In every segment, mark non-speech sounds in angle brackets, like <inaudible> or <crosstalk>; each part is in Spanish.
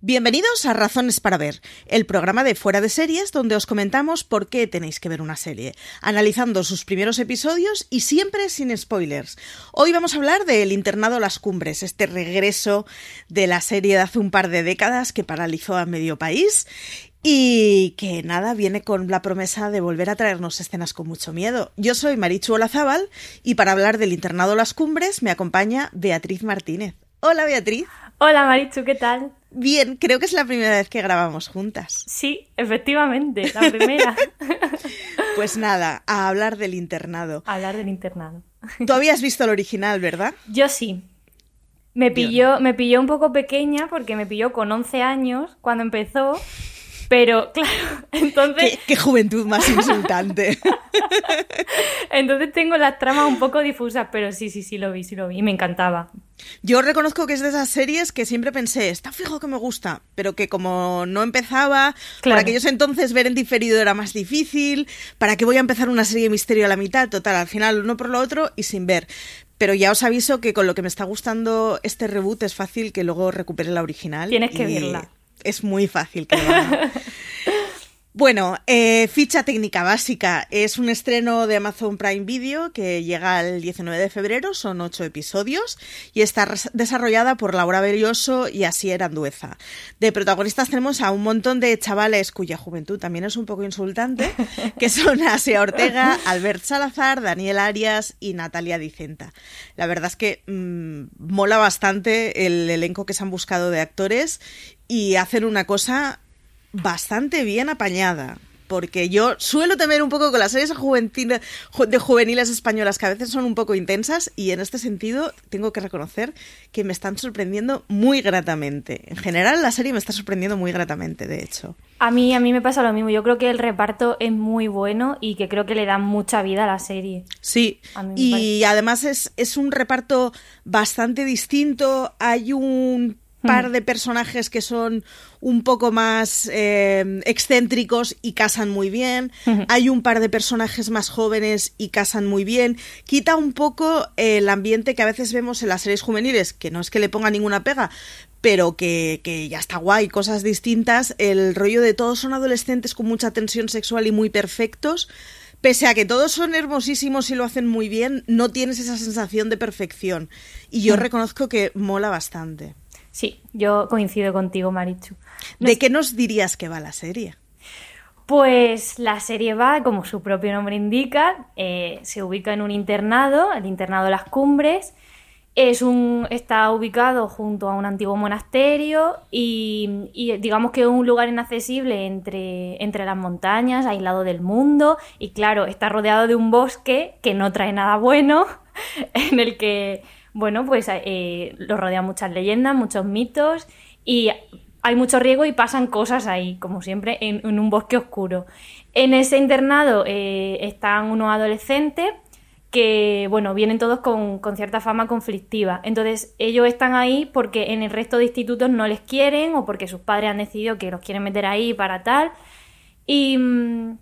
Bienvenidos a Razones para Ver, el programa de Fuera de Series donde os comentamos por qué tenéis que ver una serie, analizando sus primeros episodios y siempre sin spoilers. Hoy vamos a hablar de El internado Las Cumbres, este regreso de la serie de hace un par de décadas que paralizó a medio país y que nada, viene con la promesa de volver a traernos escenas con mucho miedo. Yo soy Marichu Olazábal y para hablar del internado Las Cumbres me acompaña Beatriz Martínez. Hola Beatriz. Hola Marichu, ¿qué tal? Bien, creo que es la primera vez que grabamos juntas. Sí, efectivamente, la primera. <laughs> pues nada, a hablar del internado. A hablar del internado. Tú habías visto el original, ¿verdad? Yo sí. Me pilló, me pilló un poco pequeña porque me pilló con 11 años cuando empezó pero <laughs> claro, entonces... Qué, juventud más insultante. <laughs> entonces tengo las tramas un poco difusas, pero sí, sí, sí lo vi, sí lo vi. Y me encantaba. Yo reconozco que es de esas series que siempre pensé, está fijo que me gusta, pero que como no empezaba, para por aquellos entonces ver en diferido era más difícil, ¿para qué voy a empezar una serie de misterio a la mitad? Total, al final uno por lo otro y sin ver. Pero ya os aviso que con lo que me está gustando este reboot es fácil que luego recupere la original. Tienes que verla es muy fácil que <laughs> Bueno, eh, ficha técnica básica. Es un estreno de Amazon Prime Video que llega el 19 de febrero, son ocho episodios y está desarrollada por Laura Berioso y Asier Andueza. De protagonistas tenemos a un montón de chavales cuya juventud también es un poco insultante, <laughs> que son Asia Ortega, Albert Salazar, Daniel Arias y Natalia Dicenta. La verdad es que mm, mola bastante el elenco que se han buscado de actores y hacen una cosa bastante bien apañada. Porque yo suelo temer un poco con las series de juveniles españolas que a veces son un poco intensas y en este sentido tengo que reconocer que me están sorprendiendo muy gratamente. En general la serie me está sorprendiendo muy gratamente, de hecho. A mí, a mí me pasa lo mismo. Yo creo que el reparto es muy bueno y que creo que le da mucha vida a la serie. Sí, y además es, es un reparto bastante distinto. Hay un par hmm. de personajes que son un poco más eh, excéntricos y casan muy bien. Hay un par de personajes más jóvenes y casan muy bien. Quita un poco el ambiente que a veces vemos en las series juveniles, que no es que le ponga ninguna pega, pero que, que, ya está guay, cosas distintas. El rollo de todos son adolescentes con mucha tensión sexual y muy perfectos. Pese a que todos son hermosísimos y lo hacen muy bien, no tienes esa sensación de perfección. Y yo hmm. reconozco que mola bastante. Sí, yo coincido contigo, Marichu. ¿De qué nos dirías que va la serie? Pues la serie va, como su propio nombre indica, eh, se ubica en un internado, el internado Las Cumbres. Es un, está ubicado junto a un antiguo monasterio y, digamos que es un lugar inaccesible entre, entre las montañas, aislado del mundo y claro, está rodeado de un bosque que no trae nada bueno, <laughs> en el que bueno, pues eh, lo rodean muchas leyendas, muchos mitos y hay mucho riego y pasan cosas ahí, como siempre, en, un bosque oscuro. En ese internado eh, están unos adolescentes que, bueno, vienen todos con, cierta fama conflictiva. Entonces, ellos están ahí porque en el resto de institutos no les quieren o porque sus padres han decidido que los quieren meter ahí para tal. Y, mm,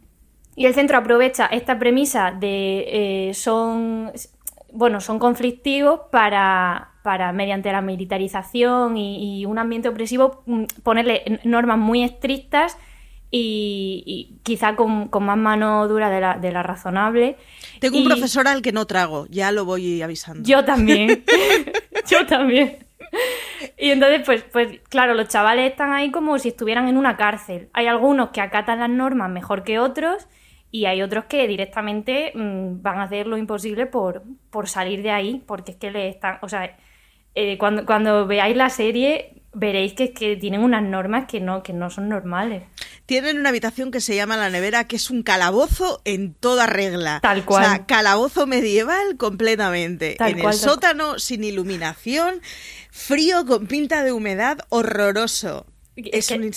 el centro aprovecha esta premisa de eh, son bueno, son conflictivos para, para mediante la militarización y, un ambiente opresivo, mm, ponerle normas muy estrictas y, quizá con, más mano dura de la, de la razonable. Tengo un profesor al que no trago, ya lo voy avisando. Yo también, <laughs> yo también. Y entonces, pues, pues claro, los chavales están ahí como si estuvieran en una cárcel. Hay algunos que acatan las normas mejor que otros y hay otros que directamente mm, van a hacer lo imposible por, por salir de ahí, porque es que le están, o sea, eh, cuando, cuando veáis la serie veréis que, que tienen unas normas que no, que no son normales. Tienen una habitación que se llama la nevera, que es un calabozo en toda regla. Tal cual. O sea, calabozo medieval completamente. en el sótano, sin iluminación, frío, con pinta de humedad, horroroso. Es, un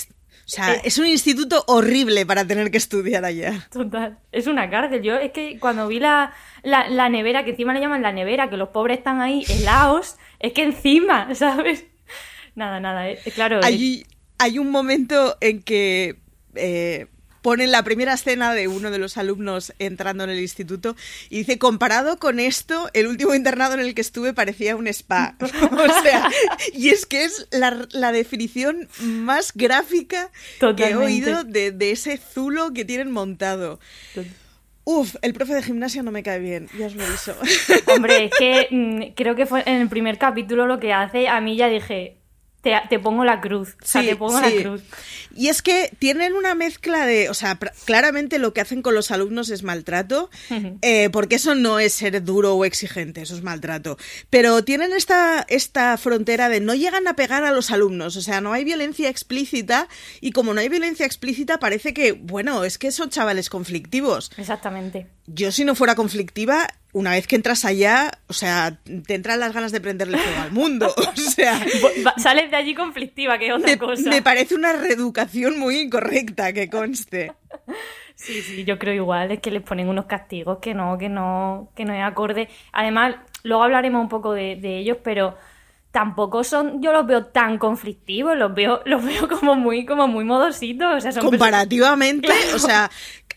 O sea, es un instituto horrible para tener que estudiar allá. Total, es una cárcel. Yo es que cuando vi la, la, nevera, que encima le llaman la nevera, que los pobres están ahí helados, es que encima, <laughs> ¿sabes? Nada, nada, eh, claro. Hay, hay un momento en que eh, ponen la primera escena de uno de los alumnos entrando en el instituto y dice, comparado con esto, el último internado en el que estuve parecía un spa. <laughs> o sea, y es que es la, definición más gráfica que he oído de, ese zulo que tienen montado. Uf, el profe de gimnasia no me cae bien, ya os lo aviso. Hombre, es que mm, creo que fue en el primer capítulo lo que hace, a mí ya dije, te, pongo la cruz. Sí, te pongo la cruz. Y es que tienen una mezcla de. O sea, claramente lo que hacen con los alumnos es maltrato, eh, porque eso no es ser duro o exigente, eso es maltrato. Pero tienen esta, esta frontera de no llegan a pegar a los alumnos, o sea, no hay violencia explícita, y como no hay violencia explícita, parece que, bueno, es que son chavales conflictivos. Exactamente. Yo, si no fuera conflictiva, una vez que entras allá, o sea, te entran las ganas de prenderle fuego al mundo. <laughs> O sea, sales de allí conflictiva, que otra cosa. Me parece una reeducación muy incorrecta, que conste. Sí, sí, yo creo igual, es que les ponen unos castigos que no, que no, que no es acorde. Además, luego hablaremos un poco de, ellos, pero tampoco son, yo los veo tan conflictivos, los veo, <laughs> los veo como muy, como muy modositos. Comparativamente, o sea,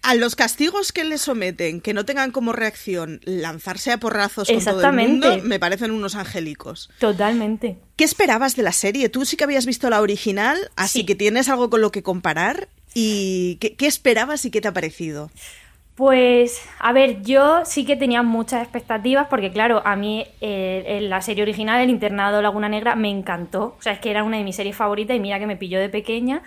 a los castigos que le someten, que no tengan como reacción lanzarse a porrazos con todo el mundo, me parecen unos angélicos. Totalmente. ¿Qué esperabas de la serie? Tú sí que habías visto la original, así que tienes algo con lo que comparar. ¿Y qué, esperabas y qué te ha parecido? Pues, a ver, yo sí que tenía muchas expectativas porque, claro, a mí eh, la serie original, El internado Laguna Negra, me encantó. O sea, es que era una de mis series favoritas y mira que me pilló de pequeña.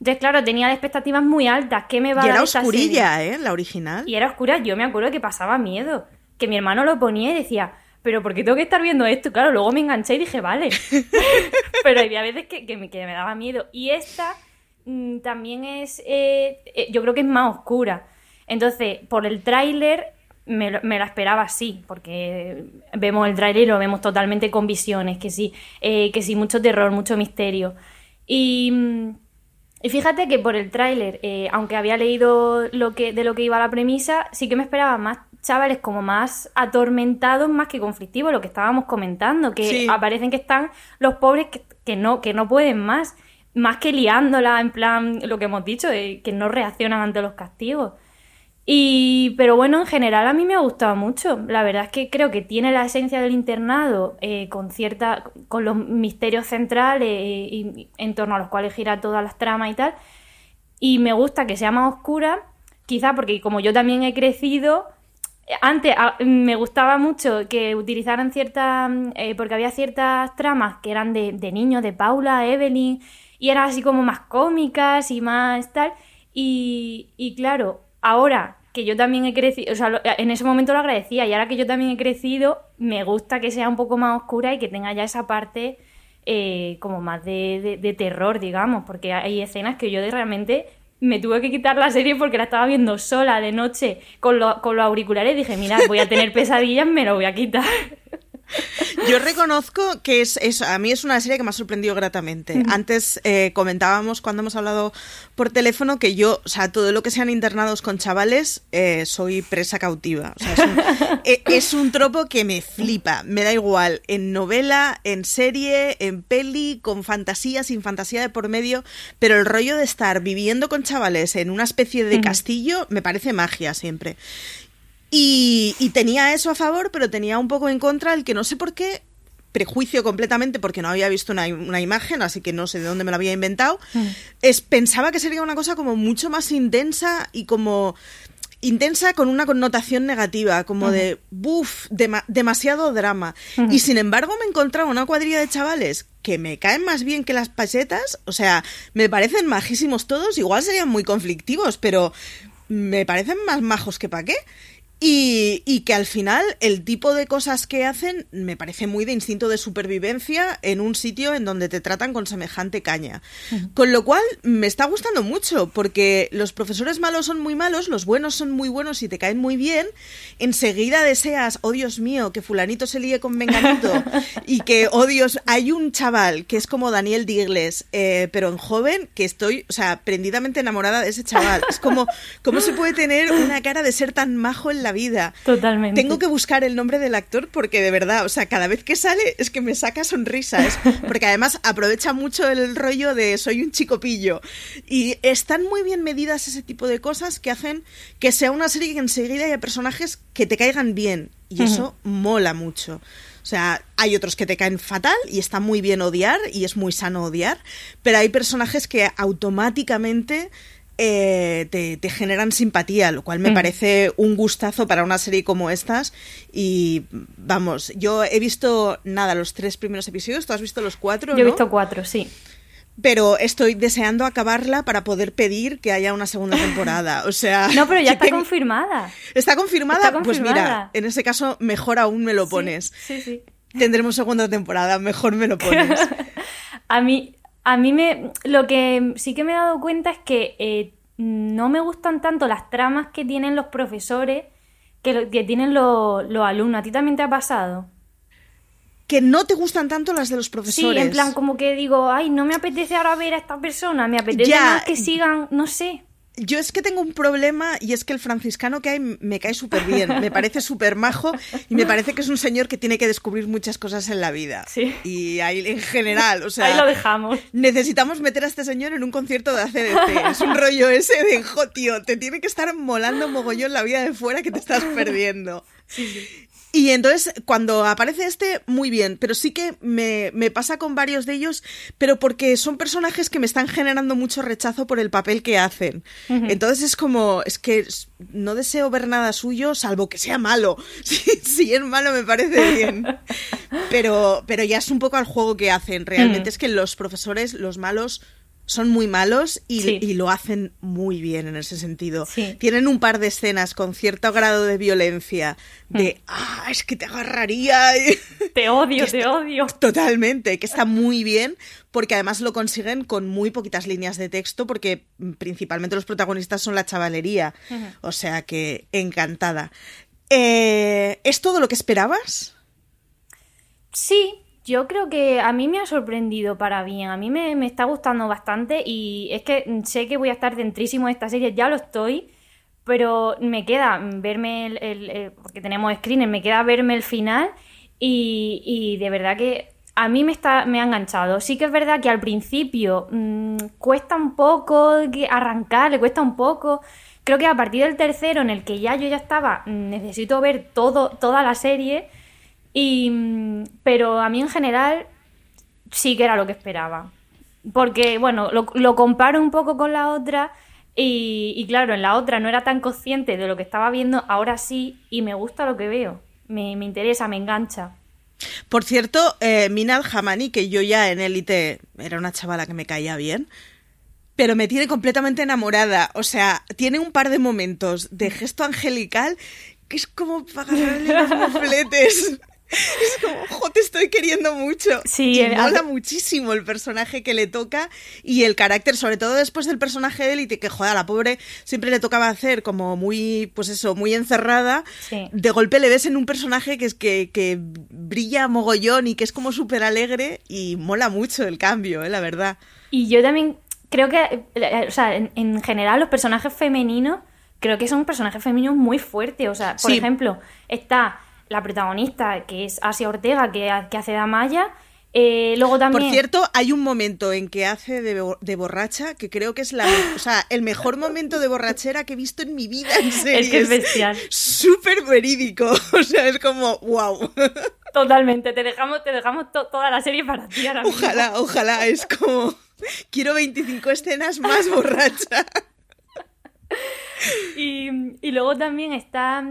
Entonces, claro, tenía expectativas muy altas. ¿Qué me va a dar era oscurilla, ¿eh? La original. Y era oscura. Yo me acuerdo que pasaba miedo. Que mi hermano lo ponía y decía, ¿pero por qué tengo que estar viendo esto? Claro, luego me enganché y dije, vale. <laughs> pero había veces que, me, daba miedo. Y esta mm, también es. Eh, eh, yo creo que es más oscura. Entonces, por el tráiler me, la esperaba así, porque vemos el tráiler y lo vemos totalmente con visiones, que sí, eh, que sí, mucho terror, mucho misterio. Y mm, y fíjate que por el tráiler, eh, aunque había leído lo que, de lo que iba la premisa, sí que me esperaba más chavales como más atormentados más que conflictivos, lo que estábamos comentando, que aparecen que están los pobres que, no, que no pueden más, más que liándola, en plan, lo que hemos dicho, que no reaccionan ante los castigos. Y, pero bueno, en general a mí me ha gustado mucho. La verdad es que creo que tiene la esencia del internado eh, con cierta, con los misterios centrales eh, en torno a los cuales gira todas las tramas y tal. Y me gusta que sea más oscura, quizá porque como yo también he crecido, antes me gustaba mucho que utilizaran ciertas, eh, porque había ciertas tramas que eran de, de niños, de Paula, Evelyn, y eran así como más cómicas y más tal. Y claro, ahora que yo también he crecido, o sea, en ese momento lo agradecía y ahora que yo también he crecido, me gusta que sea un poco más oscura y que tenga ya esa parte eh, como más de, terror, digamos, porque hay escenas que yo de realmente me tuve que quitar la serie porque la estaba viendo sola de noche con, con los auriculares y dije, mira, voy a tener <laughs> pesadillas, me lo voy a quitar. Yo reconozco que es, a mí es una serie que me ha sorprendido gratamente. Antes eh, comentábamos cuando hemos hablado por teléfono que yo, o sea, todo lo que sean internados con chavales, eh, soy presa cautiva. O sea, es, un, <laughs> e, es un tropo que me flipa, me da igual, en novela, en serie, en peli, con fantasía, sin fantasía de por medio, pero el rollo de estar viviendo con chavales en una especie de castillo me parece magia siempre. Y, tenía eso a favor, pero tenía un poco en contra el que no sé por qué prejuicio completamente porque no había visto una, imagen, así que no sé de dónde me lo había inventado, mm. es, pensaba que sería una cosa como mucho más intensa y como intensa con una connotación negativa, como de, buf, demasiado drama. Y sin embargo me encontraba una cuadrilla de chavales que me caen más bien que las pasetas, o sea, me parecen majísimos todos, igual serían muy conflictivos, pero me parecen más majos que pa' qué. Y, y, que al final el tipo de cosas que hacen me parece muy de instinto de supervivencia en un sitio en donde te tratan con semejante caña. Con lo cual me está gustando mucho porque los profesores malos son muy malos, los buenos son muy buenos y te caen muy bien enseguida deseas, oh Dios mío, que fulanito se líe con menganito y que, oh Dios, hay un chaval que es como Daniel Digles, eh, pero en joven, que estoy, o sea, prendidamente enamorada de ese chaval. Es como, ¿cómo se puede tener una cara de ser tan majo en la vida? Totalmente. Tengo que buscar el nombre del actor porque de verdad, o sea, cada vez que sale es que me saca sonrisas, <laughs> porque además aprovecha mucho el rollo de soy un chico pillo. Y están muy bien medidas ese tipo de cosas que hacen que sea una serie que enseguida haya personajes que te caigan bien. Y eso mola mucho. O sea, hay otros que te caen fatal y está muy bien odiar y es muy sano odiar, pero hay personajes que automáticamente eh, te, generan simpatía, lo cual me parece un gustazo para una serie como estas. Y vamos, yo he visto nada, los tres primeros episodios, tú has visto los cuatro. Yo he visto cuatro, sí pero estoy deseando acabarla para poder pedir que haya una segunda temporada. O sea. <laughs> No, pero ya está confirmada. ¿Está confirmada? Pues mira, en ese caso, mejor aún me lo pones. Sí, sí. Tendremos segunda temporada, mejor me lo pones. <laughs> a mí, a mí me. Lo que sí que me he dado cuenta es que eh, no me gustan tanto las tramas que tienen los profesores que, que tienen los alumnos. ¿A ti también te ha pasado? que no te gustan tanto las de los profesores. Sí, en plan, como que digo, ay, no me apetece ahora ver a esta persona, me apetece más que sigan, no sé. Yo es que tengo un problema y es que el franciscano que hay me cae súper bien, me parece súper majo y me parece que es un señor que tiene que descubrir muchas cosas en la vida. Sí. Y ahí en general, o sea... Ahí lo dejamos. Necesitamos meter a este señor en un concierto de ACDC. Es un rollo ese de, jo, tío, te tiene que estar molando mogollón la vida de fuera que te estás perdiendo. Sí, sí. Y entonces, cuando aparece este, muy bien, pero sí que me, pasa con varios de ellos, pero porque son personajes que me están generando mucho rechazo por el papel que hacen. Entonces es como, es que no deseo ver nada suyo, salvo que sea malo. <laughs> Si, es malo me parece bien. <laughs> Pero, pero ya es un poco al juego que hacen. Realmente es que los profesores, los malos, son muy malos y, lo hacen muy bien en ese sentido. Tienen un par de escenas con cierto grado de violencia, de, mm. ah, es que te agarraría. <laughs> Te odio, te odio. Totalmente, que está muy bien, porque además lo consiguen con muy poquitas líneas de texto, porque principalmente los protagonistas son la chavalería. O sea que encantada. Eh, ¿Es todo lo que esperabas? Sí, yo creo que a mí me ha sorprendido para bien, a mí me, está gustando bastante y es que sé que voy a estar dentrísimo de esta serie, ya lo estoy, pero me queda verme el, porque tenemos screener, me queda verme el final y, de verdad que a mí me, está, me ha enganchado. Sí que es verdad que al principio mm, cuesta un poco arrancar, le cuesta un poco. Creo que a partir del tercero, en el que ya yo ya estaba, mm, necesito ver todo, toda la serie, y, pero a mí en general sí que era lo que esperaba. Porque, bueno, lo, comparo un poco con la otra y, claro, en la otra no era tan consciente de lo que estaba viendo, ahora sí, y me gusta lo que veo. Me, interesa, me engancha. Por cierto, eh, Minal Hamani, que yo ya en Élite era una chavala que me caía bien, pero me tiene completamente enamorada. O sea, tiene un par de momentos de gesto angelical que es como para agarrarle los <laughs> mofletes. <laughs> Es como, jo, te estoy queriendo mucho. Sí, y eh, mola muchísimo el personaje que le toca y el carácter, sobre todo después del personaje de élite, que joder, a la pobre siempre le tocaba hacer como muy, pues eso, muy encerrada. De golpe le ves en un personaje que es que, que brilla mogollón y que es como súper alegre y mola mucho el cambio, eh, la verdad. Y yo también creo que, eh, o sea, en, general los personajes femeninos, creo que son personajes femeninos muy fuertes. O sea, por ejemplo, está la protagonista, que es Asia Ortega, que, hace de Amaya. Eh, luego también... Por cierto, hay un momento en que hace de, borracha que creo que es la, o sea, el mejor momento de borrachera que he visto en mi vida. En serio. <laughs> Es que es bestial. Súper verídico. <laughs> O sea, es como, wow. <laughs> Totalmente. Te dejamos, te dejamos toda la serie para ti ahora Ojalá, ojalá. Es como, quiero 25 escenas más borracha. y, y luego también está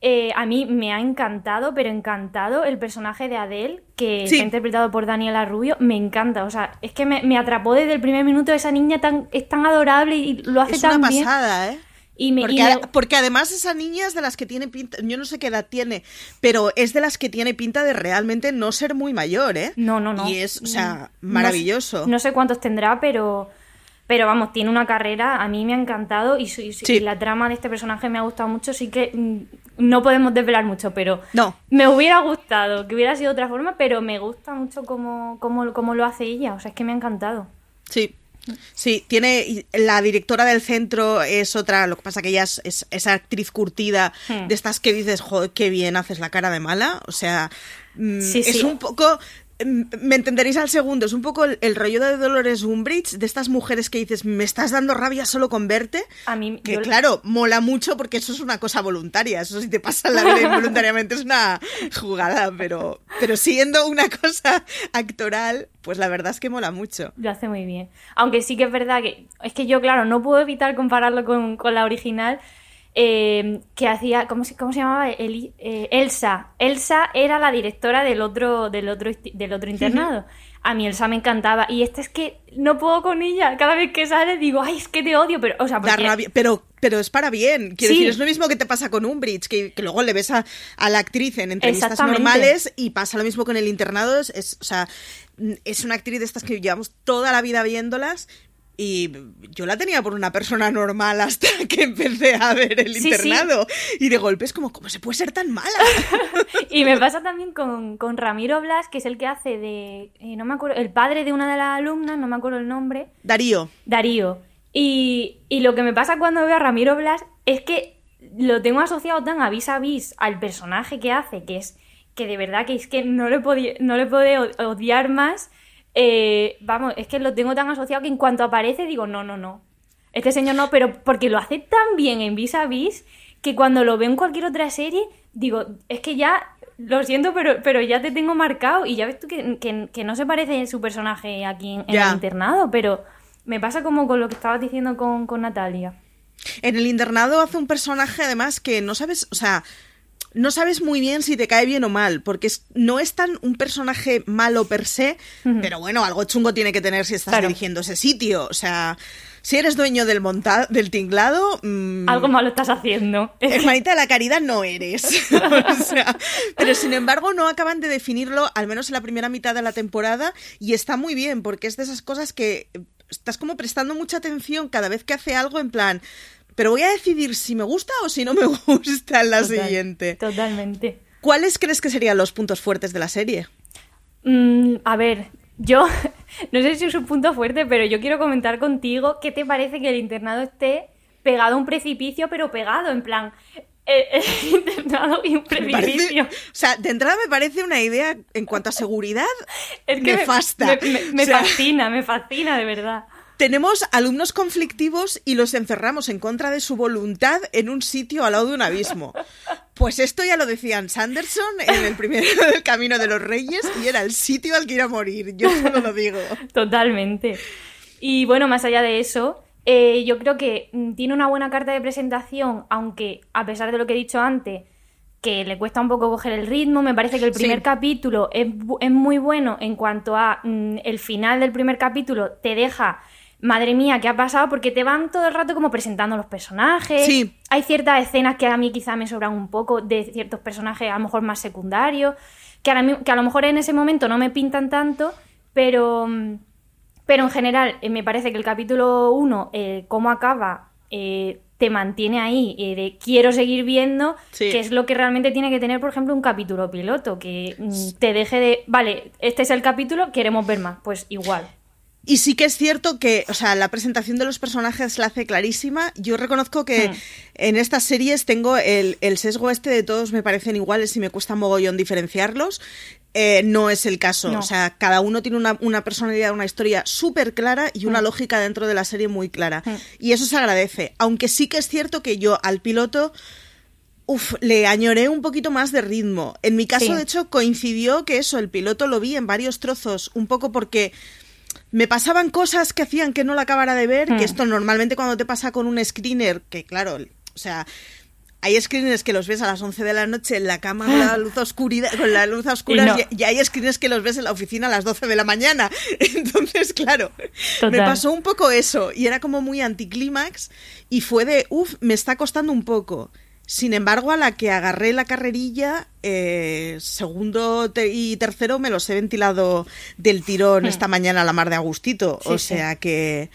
eh, a mí me ha encantado, pero encantado el personaje de Adele, que está interpretado por Daniela Rubio. Me encanta, o sea, es que me, atrapó desde el primer minuto. Esa niña tan, es tan adorable y lo hace tan bien. Es una pasada, ¿eh? Y me, porque, además esa niña es de las que tiene pinta, yo no sé qué edad tiene, pero es de las que tiene pinta de realmente no ser muy mayor, ¿eh? No, no, no. Y es, o sea, maravilloso. no sé cuántos tendrá, pero Pero vamos, tiene una carrera, a mí me ha encantado y, y la trama de este personaje me ha gustado mucho, sí que mm, no podemos desvelar mucho, pero no. me hubiera gustado que hubiera sido de otra forma, pero me gusta mucho cómo, cómo, cómo lo hace ella, o sea, es que me ha encantado. Sí, Sí, tiene. La directora del centro es otra. Lo que pasa que ella es, esa actriz curtida hmm. de estas que dices, joder, qué bien haces la cara de mala. O sea, mm, es un poco me entenderéis al segundo, es un poco el, rollo de Dolores Umbridge, de estas mujeres que dices, me estás dando rabia solo con verte. A mí, que claro, mola mucho porque eso es una cosa voluntaria, eso si te pasa la vida involuntariamente es una jugada, pero, pero siendo una cosa actoral, pues la verdad es que mola mucho. Lo hace muy bien. Aunque sí que es verdad que, es que yo, claro, no puedo evitar compararlo con, con la original, eh, que hacía, ¿cómo se, cómo se llamaba? Eh, Elsa. Elsa era la directora del otro, del otro, del otro internado. A mí Elsa me encantaba. Y esta es que no puedo con ella. Cada vez que sale digo, ay, es que te odio. Pero, o sea, pero, pero es para bien. Quiero decir, es lo mismo que te pasa con Umbridge, que, que luego le ves a, la actriz en entrevistas normales y pasa lo mismo con el internado. Es, o sea, es una actriz de estas que llevamos toda la vida viéndolas y yo la tenía por una persona normal hasta <laughs> que empecé a ver el internado. Y de golpe es como, ¿cómo se puede ser tan mala? <laughs> y me pasa también con, Ramiro Blas, que es el que hace de, eh, no me acuerdo, el padre de una de las alumnas, no me acuerdo el nombre. Darío. Darío. Y, y lo que me pasa cuando veo a Ramiro Blas es que lo tengo asociado tan a vis a vis al personaje que hace, que es que de verdad que es que no le, podía, no le puede odiar más eh, vamos, es que lo tengo tan asociado que en cuanto aparece digo, no, no, no. Este señor no, pero porque lo hace tan bien en Vis a Vis que cuando lo veo en cualquier otra serie, digo, es que ya, lo siento, pero, pero ya te tengo marcado y ya ves tú que, no se parece su personaje aquí en, el internado, pero me pasa como con lo que estabas diciendo con, con Natalia. En el internado hace un personaje además que no sabes, o sea, no sabes muy bien si te cae bien o mal, porque no es tan un personaje malo per se, pero bueno, algo chungo tiene que tener si estás dirigiendo ese sitio. O sea, si eres dueño del del tinglado... Mm, algo malo estás haciendo. <laughs> Hermanita de la caridad no eres. <laughs> pero sin embargo no acaban de definirlo, al menos en la primera mitad de la temporada, y está muy bien, porque es de esas cosas que estás como prestando mucha atención cada vez que hace algo en plan pero voy a decidir si me gusta o si no me <laughs> gusta en la siguiente. Totalmente. ¿Cuáles crees que serían los puntos fuertes de la serie? Mm, a ver, yo <laughs> no sé si es un punto fuerte, pero yo quiero comentar contigo qué te parece que el internado esté pegado a un precipicio, pero pegado, en plan, eh, el, <laughs> internado y un precipicio. o sea, de entrada me parece una idea en cuanto a seguridad es que nefasta. Me, fascina, me fascina, de verdad tenemos alumnos conflictivos y los encerramos en contra de su voluntad en un sitio al lado de un abismo. Pues esto ya lo decían Sanderson en el primer <laughs> del Camino de los Reyes y era el sitio al que ir a morir, yo solo lo digo. <laughs> Totalmente. Y bueno, más allá de eso, eh, yo creo que mm, tiene una buena carta de presentación, aunque a pesar de lo que he dicho antes, que le cuesta un poco coger el ritmo. Me parece que el primer capítulo es, es, muy bueno en cuanto a mm, el final del primer capítulo te deja madre mía, ¿qué ha pasado? Porque te van todo el rato como presentando los personajes. Sí. Hay ciertas escenas que a mí quizá me sobran un poco de ciertos personajes a lo mejor más secundarios, que a, que a lo mejor en ese momento no me pintan tanto, pero, pero en general eh, me parece que el capítulo 1, eh, cómo acaba, eh, te mantiene ahí de quiero seguir viendo, que es lo que realmente tiene que tener, por ejemplo, un capítulo piloto, que mm, te deje de, vale, este es el capítulo, queremos ver más, pues igual. Y sí que es cierto que, o sea, la presentación de los personajes la hace clarísima. Yo reconozco que hmm. en estas series tengo el, sesgo este de todos me parecen iguales y me cuesta mogollón diferenciarlos. Eh, no es el caso. O sea, cada uno tiene una, personalidad, una historia súper clara y una hmm. lógica dentro de la serie muy clara. Hmm. Y eso se agradece. Aunque sí que es cierto que yo al piloto Uf, le añoré un poquito más de ritmo. En mi caso, de hecho, coincidió que eso, el piloto lo vi en varios trozos, un poco porque me pasaban cosas que hacían que no la acabara de ver, que hmm. esto normalmente cuando te pasa con un screener, que claro, o sea, hay screeners que los ves a las 11 de la noche en la cama con la luz oscura, con la luz oscura y, hay screeners que los ves en la oficina a las 12 de la mañana. <laughs> Entonces, claro, me pasó un poco eso y era como muy anticlímax y fue de, uff, me está costando un poco. Sin embargo, a la que agarré la carrerilla, eh, segundo y tercero me los he ventilado del tirón hmm. esta mañana a la mar de Agustito. o sea que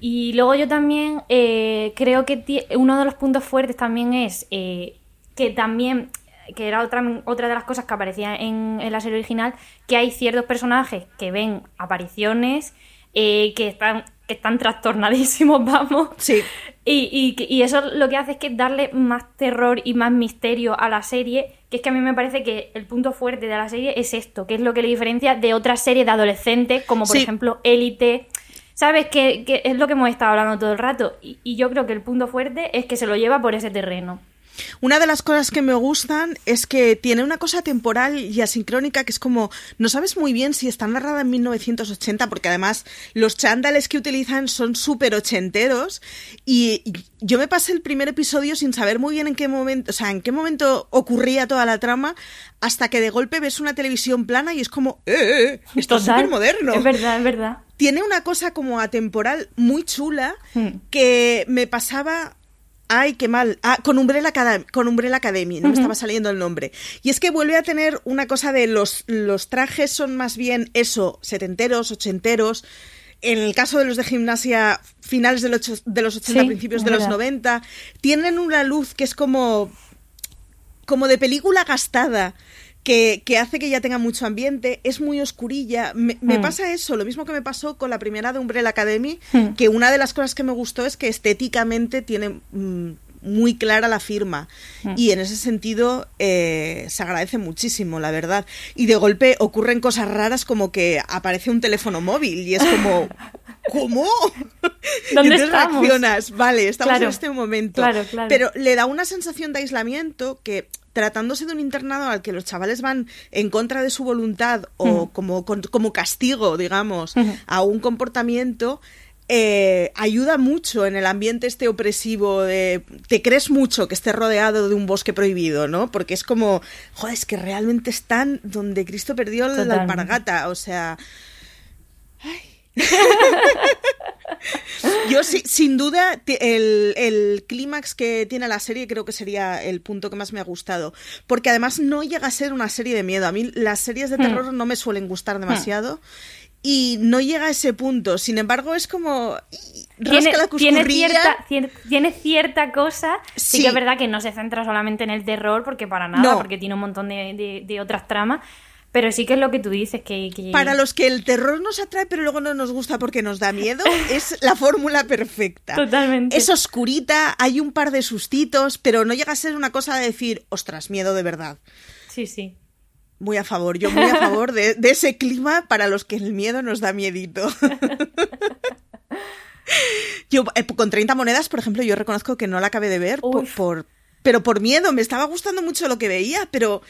Y luego yo también eh, creo que uno de los puntos fuertes también es eh, que también, que era otra, otra de las cosas que aparecía en, la serie original, que hay ciertos personajes que ven apariciones eh, que están que están trastornadísimos, <laughs> vamos. Sí. Y, y, eso lo que hace es que darle más terror y más misterio a la serie, que es que a mí me parece que el punto fuerte de la serie es esto, que es lo que le diferencia de otras series de adolescentes, como por ejemplo Élite, ¿Sabes? Que, que, es lo que hemos estado hablando todo el rato. Y, yo creo que el punto fuerte es que se lo lleva por ese terreno. Una de las cosas que me gustan es que tiene una cosa temporal y asincrónica que es como, no sabes muy bien si está narrada en 1980, porque además los chándales que utilizan son súper ochenteros y yo me pasé el primer episodio sin saber muy bien en qué momento, o sea, en qué momento ocurría toda la trama, hasta que de golpe ves una televisión plana y es como, ¡eh! eh, eh esto es súper moderno. Es verdad, es verdad tiene una cosa como atemporal muy chula hmm. que me pasaba Ay, qué mal. Ah, con Umbrella, Academy, con Umbrella Academy, no me estaba saliendo el nombre. Y es que vuelve a tener una cosa de los, los trajes son más bien eso, setenteros, ochenteros. En el caso de los de gimnasia, finales de los, de los 80, principios de los 90, tienen una luz que es como, como de película gastada que, hace que ya tenga mucho ambiente, es muy oscurilla. Me, hmm. pasa eso, lo mismo que me pasó con la primera de Umbrella Academy, hmm. que una de las cosas que me gustó es que estéticamente tiene mm, muy clara la firma. Y en ese sentido eh, se agradece muchísimo, la verdad. Y de golpe ocurren cosas raras como que aparece un teléfono móvil y es como... <laughs> ¿Cómo? ¿Dónde y entonces reaccionas, vale, estamos en este momento. Pero le da una sensación de aislamiento que tratándose de un internado al que los chavales van en contra de su voluntad o como, como castigo, digamos, a un comportamiento, eh, ayuda mucho en el ambiente este opresivo de te crees mucho que esté rodeado de un bosque prohibido, ¿no? Porque es como, joder, es que realmente están donde Cristo perdió la alpargata, o sea... Yo sí, sin duda, el, clímax que tiene la serie creo que sería el punto que más me ha gustado. Porque además no llega a ser una serie de miedo. A mí las series de hmm. terror no me suelen gustar demasiado. Y no llega a ese punto. Sin embargo, es como. Tiene, tiene, cierta, tiene cierta cosa. Sí. que es verdad que no se centra solamente en el terror, porque para nada, porque tiene un montón de, de otras tramas pero sí que es lo que tú dices, que, Para los que el terror nos atrae pero luego no nos gusta porque nos da miedo, <laughs> es la fórmula perfecta. Totalmente. Es oscurita, hay un par de sustitos, pero no llega a ser una cosa de decir, ostras, miedo de verdad. Sí, sí. Muy a favor, yo muy a favor de, ese clima para los que el miedo nos da miedito. <laughs> yo, eh, con 30 monedas, por ejemplo, yo reconozco que no la acabé de ver por, pero por miedo. Me estaba gustando mucho lo que veía, pero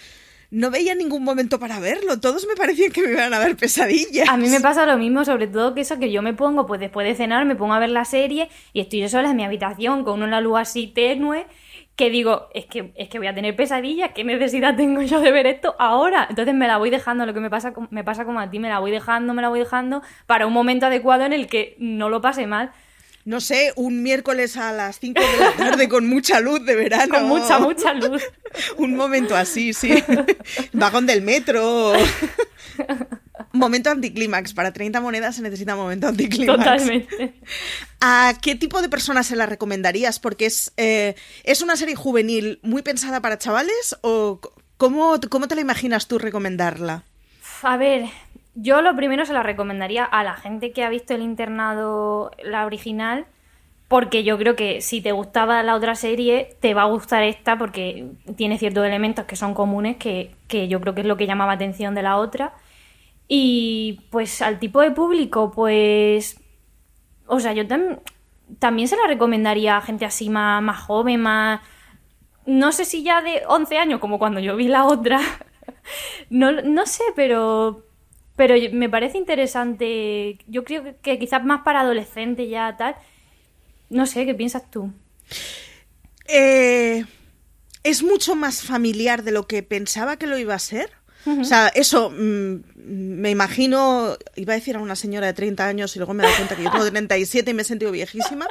no veía ningún momento para verlo. Todos me parecían que me iban a ver pesadillas. A mí me pasa lo mismo, sobre todo que eso que yo me pongo, pues después de cenar, me pongo a ver la serie y estoy yo sola en mi habitación con una luz así tenue que digo, es que, es que voy a tener pesadillas, ¿qué necesidad tengo yo de ver esto ahora? Entonces me la voy dejando, lo que me pasa, me pasa como a ti, me la voy dejando, me la voy dejando para un momento adecuado en el que no lo pase mal no sé, un miércoles a las 5 de la <laughs> tarde con mucha luz de verano. Con mucha, mucha luz. <laughs> un momento así, sí. <laughs> Vagón del metro. momento anticlímax. Para 30 monedas se necesita momento anticlímax. Totalmente. ¿A qué tipo de personas se la recomendarías? Porque es, eh, es una serie juvenil muy pensada para chavales o cómo, cómo te la imaginas tú recomendarla? A ver, yo lo primero se la recomendaría a la gente que ha visto el internado, la original, porque yo creo que si te gustaba la otra serie, te va a gustar esta porque tiene ciertos elementos que son comunes, que, yo creo que es lo que llamaba atención de la otra. Y pues al tipo de público, pues... O sea, yo también se la recomendaría a gente así más, más joven, más... No sé si ya de 11 años, como cuando yo vi la otra. <laughs> no, no sé, pero pero me parece interesante. Yo creo que quizás más para adolescentes ya tal. No sé, ¿qué piensas tú? Eh, es mucho más familiar de lo que pensaba que lo iba a ser. O sea, eso mm, me imagino, iba a decir a una señora de 30 años y luego me da cuenta que yo tengo 37 y me he sentido viejísima.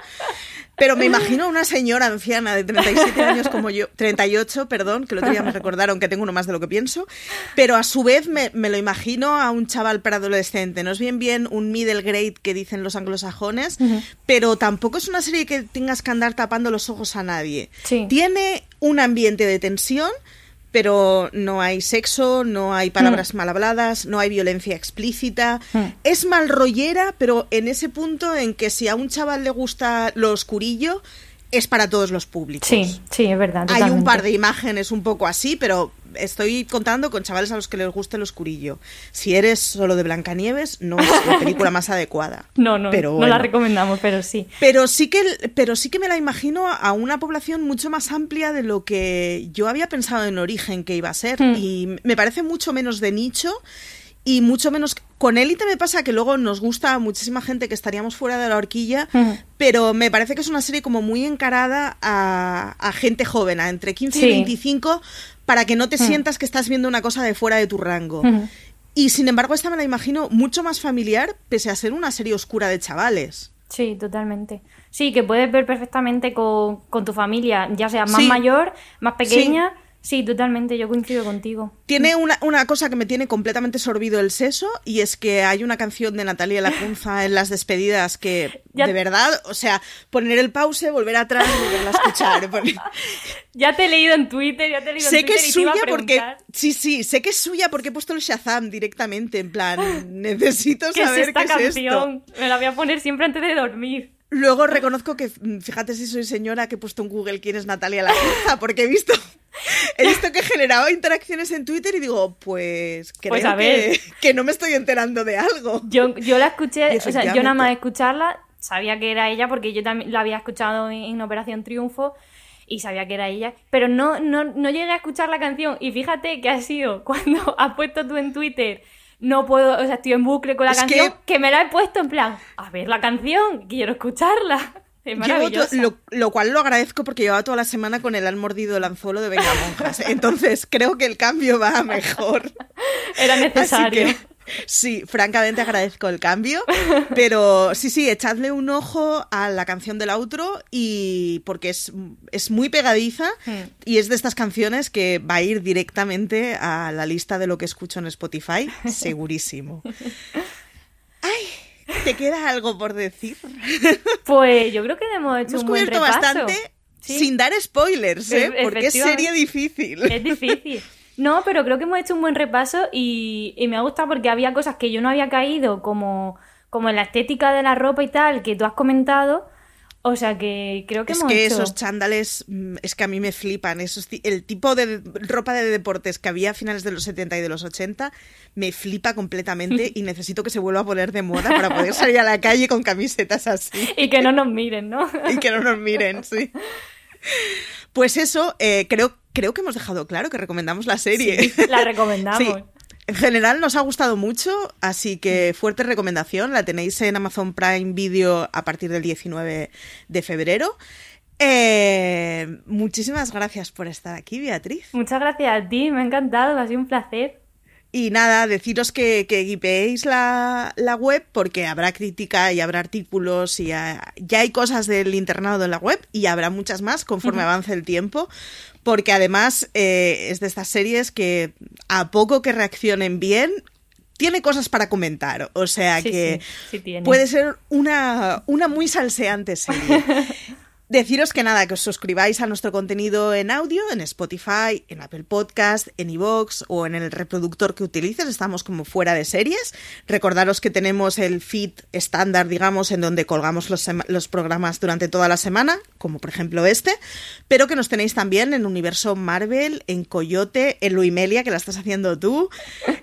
Pero me imagino a una señora anciana de 37 años como yo, 38, perdón, que el otro día me recordaron que tengo uno más de lo que pienso, pero a su vez me, me lo imagino a un chaval preadolescente. No es bien bien un middle grade que dicen los anglosajones, pero tampoco es una serie que tengas que andar tapando los ojos a nadie. Sí. Tiene un ambiente de tensión, pero no hay sexo, no hay palabras mal habladas, no hay violencia explícita. Es mal rollera, pero en ese punto en que si a un chaval le gusta lo oscurillo, es para todos los públicos. Sí, sí, es verdad. Hay un par de imágenes un poco así, pero estoy contando con chavales a los que les guste el oscurillo. Si eres solo de Blancanieves, no es la película más adecuada. <laughs> No, no, pero no la recomendamos, pero sí. Pero sí que, pero sí que me la imagino a una población mucho más amplia de lo que yo había pensado en origen que iba a ser. Hmm. Y me parece mucho menos de nicho y mucho menos... Con Élite me pasa que luego nos gusta a muchísima gente que estaríamos fuera de la horquilla, pero me parece que es una serie como muy encarada a, a gente joven, a entre 15 y Sí. 25, para que no te sientas que estás viendo una cosa de fuera de tu rango. Y sin embargo, esta me la imagino mucho más familiar, pese a ser una serie oscura de chavales. Sí, totalmente. Sí, que puedes ver perfectamente con, con tu familia, ya sea más Sí. mayor, más pequeña. Sí. Totalmente, yo coincido contigo. Tiene una, una cosa que me tiene completamente sorbido el seso y es que hay una canción de Natalia Lacunza <laughs> en las despedidas que, Ya- de verdad, o sea, poner el pause, volver atrás y volverla a escuchar. <laughs> porque- Ya te he leído en Twitter, ya te he leído sé en que Twitter es y te iba a suya porque... Sí, sí, sé que es suya porque he puesto el Shazam directamente, en plan, <laughs> necesito ¿Qué es saber esta qué es esto. canción? Me la voy a poner siempre antes de dormir. Luego reconozco que, mm, fíjate si soy señora, que he puesto en Google quién es Natalia Lacunza, porque he visto, <laughs> he visto que generaba interacciones en Twitter y digo, pues creo Pues a ver. que, que no me estoy enterando de algo. Yo, yo la escuché, o sea, yo nada más escucharla, sabía que era ella porque yo también la había escuchado en, en Operación Triunfo y sabía que era ella, pero no, no, no llegué a escuchar la canción y fíjate que ha sido <laughs> cuando has puesto tú en Twitter no puedo, o sea, estoy en bucle con la Es canción, que- que... me la he puesto en plan, a ver la canción, quiero escucharla. <laughs> Es maravillosa. lo, lo cual lo agradezco porque llevaba toda la semana con el han mordido el anzuelo de Venga Monjas. Entonces creo que el cambio va mejor. <laughs> Era Así necesario. que sí, francamente agradezco el cambio. <laughs> Pero sí, sí, echadle un ojo a la canción del outro y porque es, es muy pegadiza Hmm. y es de estas canciones que va a ir directamente a la lista de lo que escucho en Spotify, <laughs> segurísimo. Ay, ¿te queda algo por decir? <laughs> Pues yo creo que hemos hecho Hemos un buen cubierto repaso. bastante Sí. sin dar spoilers, ¿eh? E- Porque es serie difícil. Es difícil. No, pero creo que hemos hecho un buen repaso y, y me ha gustado porque había cosas que yo no había caído, como, como en la estética de la ropa y tal, que tú has comentado. O sea que creo que Es hemos que hecho... esos chándales, mm, es que a mí me flipan. Esos, el tipo de ropa de deportes que había a finales de los 70 y de los 80 me flipa completamente <laughs> y necesito que se vuelva a poner de moda para poder salir a la calle con camisetas así <laughs> Y que no nos miren, ¿no? <laughs> y que no nos miren, sí. Pues eso, eh, creo, creo que hemos dejado claro que recomendamos la serie. Sí, la <laughs> recomendamos. Sí. En general nos ha gustado mucho, así que fuerte recomendación. La tenéis en Amazon Prime Video a partir del 19 de febrero. Eh, muchísimas gracias por estar aquí, Beatriz. Muchas gracias a ti, me ha encantado, ha sido un placer. Y nada, deciros que, que la, la web porque habrá crítica y habrá artículos y ya, ya hay cosas del internado en la web y habrá muchas más conforme avance el tiempo. Porque además eh, es de estas series que a poco que reaccionen bien, tiene cosas para comentar. O sea Sí, que sí, sí tiene. puede ser una, una muy salseante serie. <laughs> Deciros que nada, que os suscribáis a nuestro contenido en audio, en Spotify, en Apple Podcast, en iVoox o en el reproductor que utilices. Estamos como fuera de series. Recordaros que tenemos el feed estándar, digamos, en donde colgamos los, programas durante toda la semana, como por ejemplo este, pero que nos tenéis también en Universo Marvel, en Coyote, en Luimelia, que la estás haciendo tú,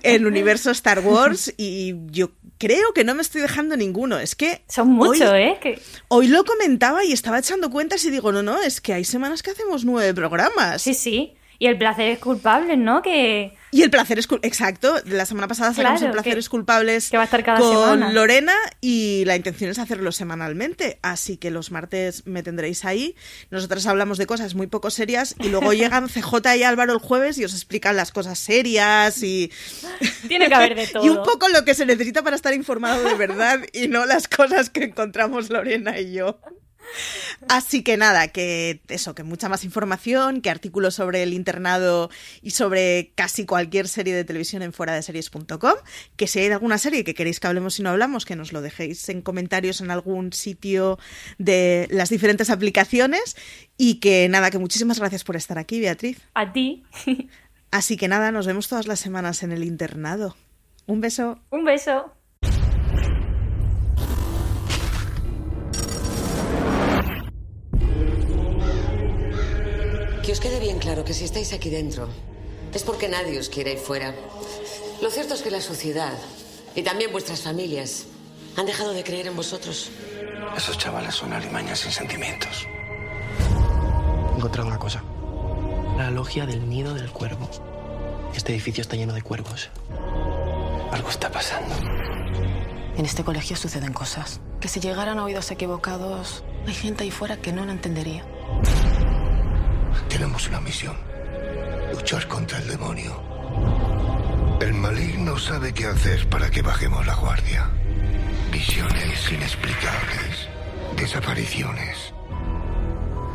en Universo Star Wars y yo creo que no me estoy dejando ninguno. Es que... Son muchos, ¿eh? Que... Hoy lo comentaba y estaba echando cuentas y digo, no, no, es que hay semanas que hacemos nueve programas. Sí, sí. Y el placer es culpable, ¿no? Que... Y el placer es cul- exacto. La semana pasada sacamos Claro, el placer que- es culpables que va a estar cada con semana. Lorena y la intención es hacerlo semanalmente. Así que los martes me tendréis ahí. Nosotras hablamos de cosas muy poco serias y luego <laughs> llegan CJ y Álvaro el jueves y os explican las cosas serias y <gasps> Tiene que haber de todo. <laughs> y un poco lo que se necesita para estar informado de verdad y no las cosas que encontramos Lorena y yo. Así que nada, que eso, que mucha más información, que artículos sobre el internado y sobre casi cualquier serie de televisión en fuera de series.com, que si hay alguna serie que queréis que hablemos y no hablamos, que nos lo dejéis en comentarios en algún sitio de las diferentes aplicaciones y que nada, que muchísimas gracias por estar aquí, Beatriz. A ti. Así que nada, nos vemos todas las semanas en el internado. Un beso. Un beso. Que os quede bien claro que si estáis aquí dentro es porque nadie os quiere ahí fuera. Lo cierto es que la sociedad y también vuestras familias han dejado de creer en vosotros. Esos chavales son alimañas sin sentimientos. He encontrado una cosa. La logia del nido del cuervo. Este edificio está lleno de cuervos. Algo está pasando. En este colegio suceden cosas. Que si llegaran a oídos equivocados, hay gente ahí fuera que no lo entendería. Tenemos una misión. Luchar contra el demonio. El maligno sabe qué hacer para que bajemos la guardia. Visiones inexplicables. Desapariciones.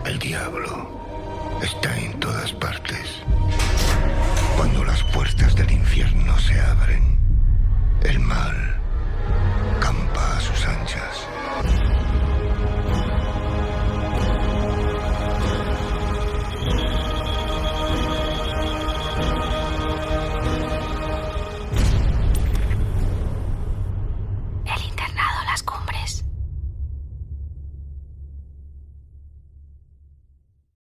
El diablo está en todas partes. Cuando las puertas del infierno se abren, el mal campa a sus anchas.